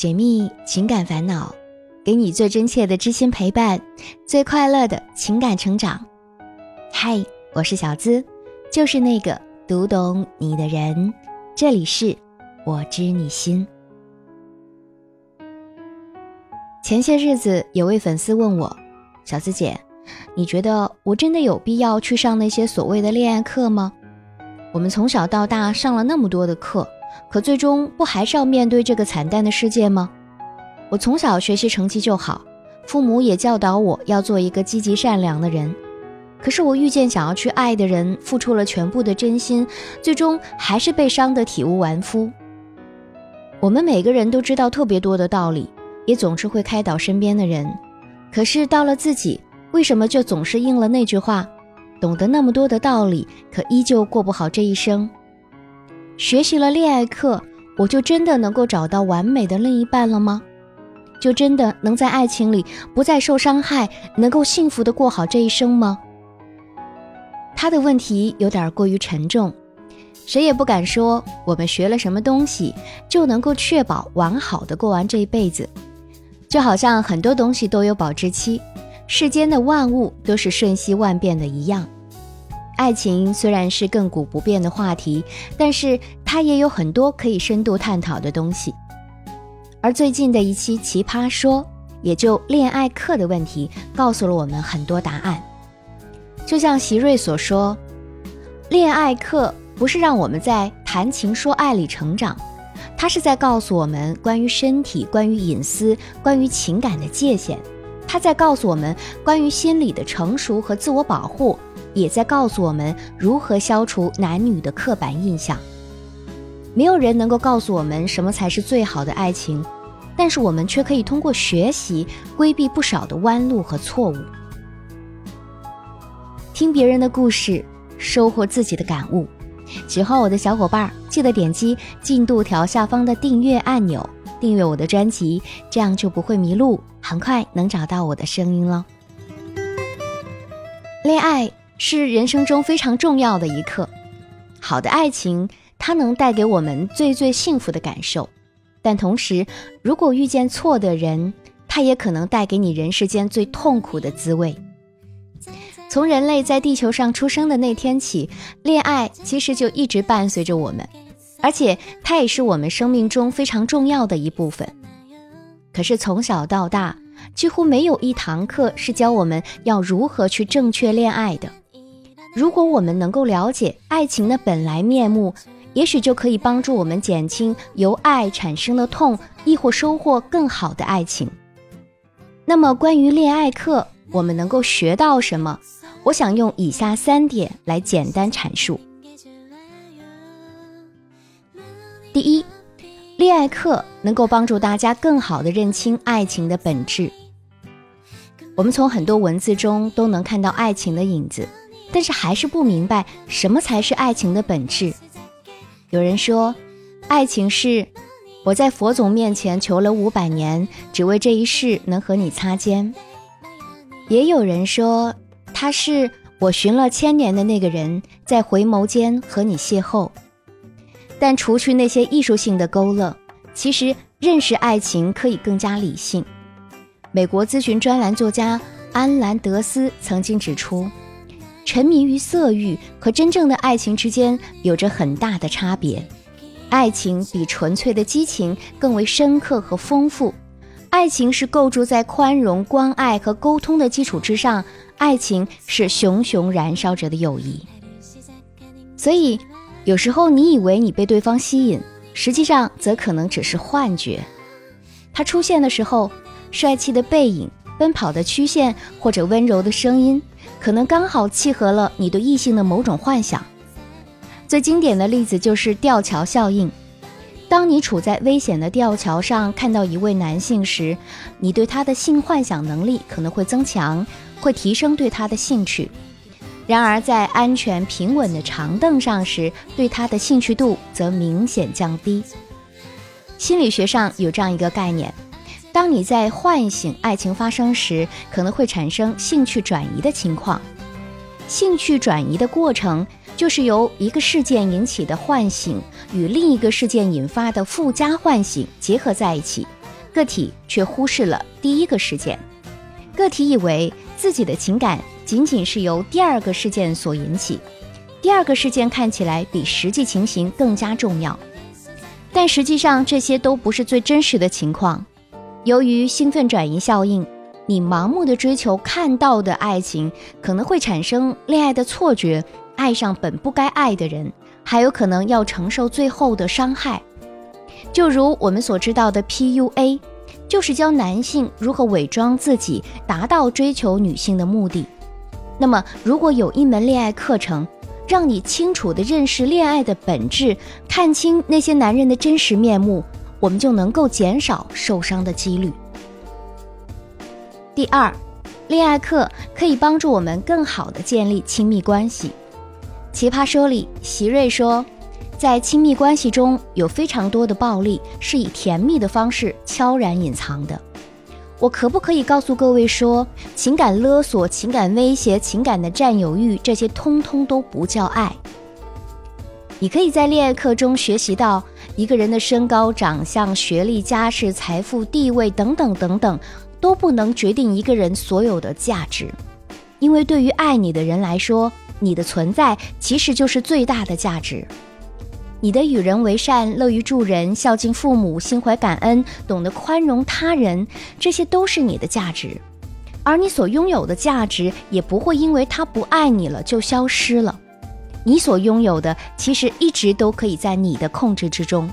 解密情感烦恼，给你最真切的知心陪伴，最快乐的情感成长。嗨，我是小资，就是那个读懂你的人。这里是我知你心。前些日子，有位粉丝问我：“小资姐，你觉得我真的有必要去上那些所谓的恋爱课吗？我们从小到大上了那么多的课。”可最终不还是要面对这个惨淡的世界吗？我从小学习成绩就好，父母也教导我要做一个积极善良的人。可是我遇见想要去爱的人，付出了全部的真心，最终还是被伤得体无完肤。我们每个人都知道特别多的道理，也总是会开导身边的人。可是到了自己，为什么就总是应了那句话：懂得那么多的道理，可依旧过不好这一生？学习了恋爱课，我就真的能够找到完美的另一半了吗？就真的能在爱情里不再受伤害，能够幸福的过好这一生吗？他的问题有点过于沉重，谁也不敢说我们学了什么东西就能够确保完好的过完这一辈子。就好像很多东西都有保质期，世间的万物都是瞬息万变的一样。爱情虽然是亘古不变的话题，但是它也有很多可以深度探讨的东西。而最近的一期《奇葩说》，也就恋爱课的问题，告诉了我们很多答案。就像席瑞所说，恋爱课不是让我们在谈情说爱里成长，它是在告诉我们关于身体、关于隐私、关于情感的界限，它在告诉我们关于心理的成熟和自我保护。也在告诉我们如何消除男女的刻板印象。没有人能够告诉我们什么才是最好的爱情，但是我们却可以通过学习规避不少的弯路和错误。听别人的故事，收获自己的感悟。喜欢我的小伙伴，记得点击进度条下方的订阅按钮，订阅我的专辑，这样就不会迷路，很快能找到我的声音了。恋爱。是人生中非常重要的一刻。好的爱情，它能带给我们最最幸福的感受，但同时，如果遇见错的人，它也可能带给你人世间最痛苦的滋味。从人类在地球上出生的那天起，恋爱其实就一直伴随着我们，而且它也是我们生命中非常重要的一部分。可是从小到大，几乎没有一堂课是教我们要如何去正确恋爱的。如果我们能够了解爱情的本来面目，也许就可以帮助我们减轻由爱产生的痛，亦或收获更好的爱情。那么，关于恋爱课，我们能够学到什么？我想用以下三点来简单阐述。第一，恋爱课能够帮助大家更好的认清爱情的本质。我们从很多文字中都能看到爱情的影子。但是还是不明白什么才是爱情的本质。有人说，爱情是我在佛祖面前求了五百年，只为这一世能和你擦肩。也有人说，他是我寻了千年的那个人，在回眸间和你邂逅。但除去那些艺术性的勾勒，其实认识爱情可以更加理性。美国咨询专栏作家安兰德斯曾经指出。沉迷于色欲和真正的爱情之间有着很大的差别，爱情比纯粹的激情更为深刻和丰富，爱情是构筑在宽容、关爱和沟通的基础之上，爱情是熊熊燃烧着的友谊。所以，有时候你以为你被对方吸引，实际上则可能只是幻觉。他出现的时候，帅气的背影、奔跑的曲线或者温柔的声音。可能刚好契合了你对异性的某种幻想。最经典的例子就是吊桥效应。当你处在危险的吊桥上，看到一位男性时，你对他的性幻想能力可能会增强，会提升对他的兴趣。然而，在安全平稳的长凳上时，对他的兴趣度则明显降低。心理学上有这样一个概念。当你在唤醒爱情发生时，可能会产生兴趣转移的情况。兴趣转移的过程，就是由一个事件引起的唤醒与另一个事件引发的附加唤醒结合在一起，个体却忽视了第一个事件。个体以为自己的情感仅仅是由第二个事件所引起，第二个事件看起来比实际情形更加重要，但实际上这些都不是最真实的情况。由于兴奋转移效应，你盲目的追求看到的爱情，可能会产生恋爱的错觉，爱上本不该爱的人，还有可能要承受最后的伤害。就如我们所知道的 PUA。就是教男性如何伪装自己，达到追求女性的目的。那么，如果有一门恋爱课程，让你清楚地认识恋爱的本质，看清那些男人的真实面目，我们就能够减少受伤的几率。第二，恋爱课可以帮助我们更好地建立亲密关系。奇葩说里，席瑞说。在亲密关系中有非常多的暴力是以甜蜜的方式悄然隐藏的。我可不可以告诉各位说，情感勒索、情感威胁、情感的占有欲，这些通通都不叫爱。你可以在恋爱课中学习到，一个人的身高、长相、学历、家世、财富、地位等等等等，都不能决定一个人所有的价值。因为对于爱你的人来说，你的存在其实就是最大的价值。你的与人为善、乐于助人、孝敬父母、心怀感恩、懂得宽容他人，这些都是你的价值，而你所拥有的价值也不会因为他不爱你了就消失了。你所拥有的其实一直都可以在你的控制之中。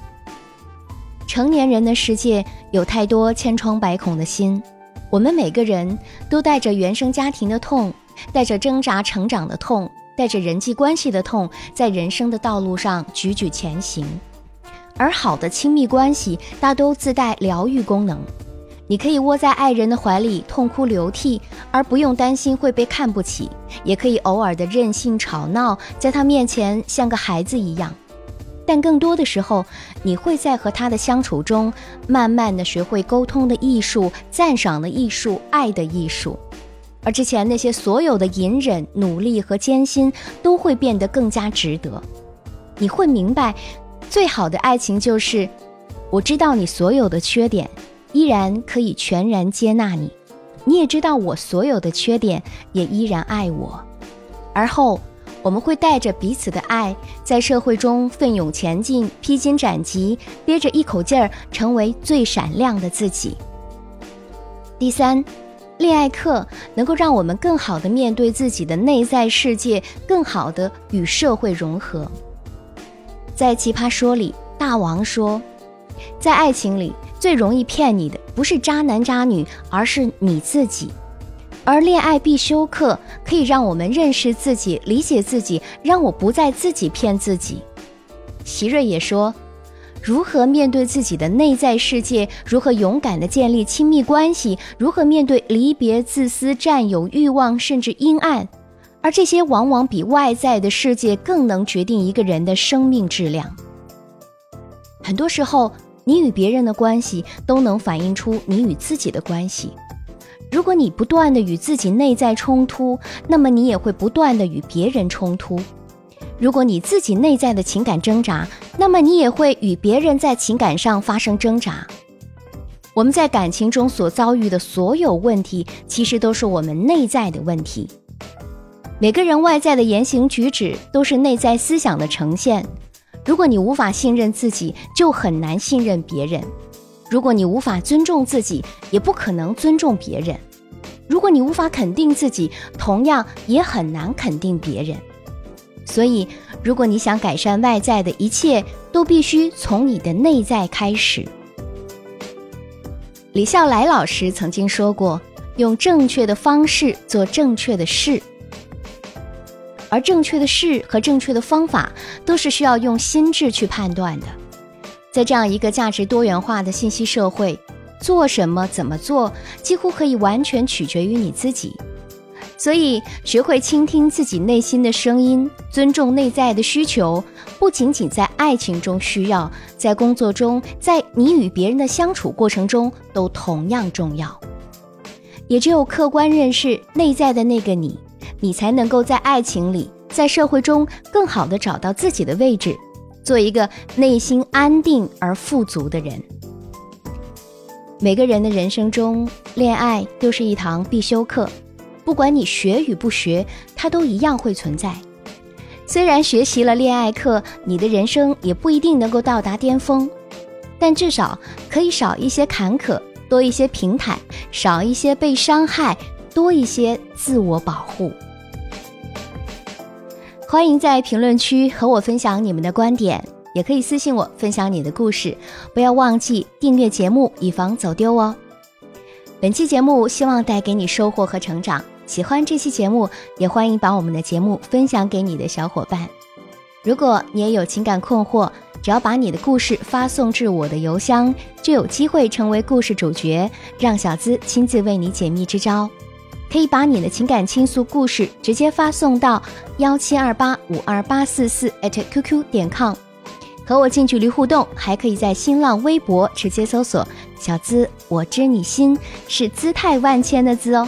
成年人的世界有太多千疮百孔的心，我们每个人都带着原生家庭的痛，带着挣扎成长的痛。带着人际关系的痛，在人生的道路上踽踽前行，而好的亲密关系大都自带疗愈功能。你可以窝在爱人的怀里痛哭流涕，而不用担心会被看不起；也可以偶尔的任性吵闹，在他面前像个孩子一样。但更多的时候，你会在和他的相处中，慢慢的学会沟通的艺术、赞赏的艺术、爱的艺术。而之前那些所有的隐忍、努力和艰辛，都会变得更加值得。你会明白，最好的爱情就是，我知道你所有的缺点，依然可以全然接纳你；你也知道我所有的缺点，也依然爱我。而后，我们会带着彼此的爱，在社会中奋勇前进，披荆斩棘，憋着一口劲儿，成为最闪亮的自己。第三。恋爱课能够让我们更好的面对自己的内在世界，更好的与社会融合。在《奇葩说》里，大王说，在爱情里最容易骗你的不是渣男渣女，而是你自己。而恋爱必修课可以让我们认识自己、理解自己，让我不再自己骗自己。席瑞也说。如何面对自己的内在世界？如何勇敢地建立亲密关系？如何面对离别、自私、占有、欲望，甚至阴暗？而这些往往比外在的世界更能决定一个人的生命质量。很多时候，你与别人的关系都能反映出你与自己的关系。如果你不断地与自己内在冲突，那么你也会不断地与别人冲突。如果你自己内在的情感挣扎，那么你也会与别人在情感上发生挣扎。我们在感情中所遭遇的所有问题，其实都是我们内在的问题。每个人外在的言行举止都是内在思想的呈现。如果你无法信任自己，就很难信任别人；如果你无法尊重自己，也不可能尊重别人；如果你无法肯定自己，同样也很难肯定别人。所以，如果你想改善外在的一切，都必须从你的内在开始。李笑来老师曾经说过：“用正确的方式做正确的事，而正确的事和正确的方法，都是需要用心智去判断的。”在这样一个价值多元化的信息社会，做什么、怎么做，几乎可以完全取决于你自己。所以，学会倾听自己内心的声音，尊重内在的需求，不仅仅在爱情中需要，在工作中，在你与别人的相处过程中都同样重要。也只有客观认识内在的那个你，你才能够在爱情里，在社会中更好的找到自己的位置，做一个内心安定而富足的人。每个人的人生中，恋爱都是一堂必修课，不管你学与不学，它都一样会存在。虽然学习了恋爱课，你的人生也不一定能够到达巅峰，但至少可以少一些坎坷，多一些平坦，少一些被伤害，多一些自我保护。欢迎在评论区和我分享你们的观点，也可以私信我分享你的故事。不要忘记订阅节目，以防走丢哦。本期节目希望带给你收获和成长。喜欢这期节目，也欢迎把我们的节目分享给你的小伙伴。如果你也有情感困惑，只要把你的故事发送至我的邮箱，就有机会成为故事主角，让小资亲自为你解密支招。可以把你的情感倾诉故事直接发送到幺七二八五二八四四 @QQ 点 com，和我近距离互动。还可以在新浪微博直接搜索“小资我知你心”，是姿态万千的“资”哦。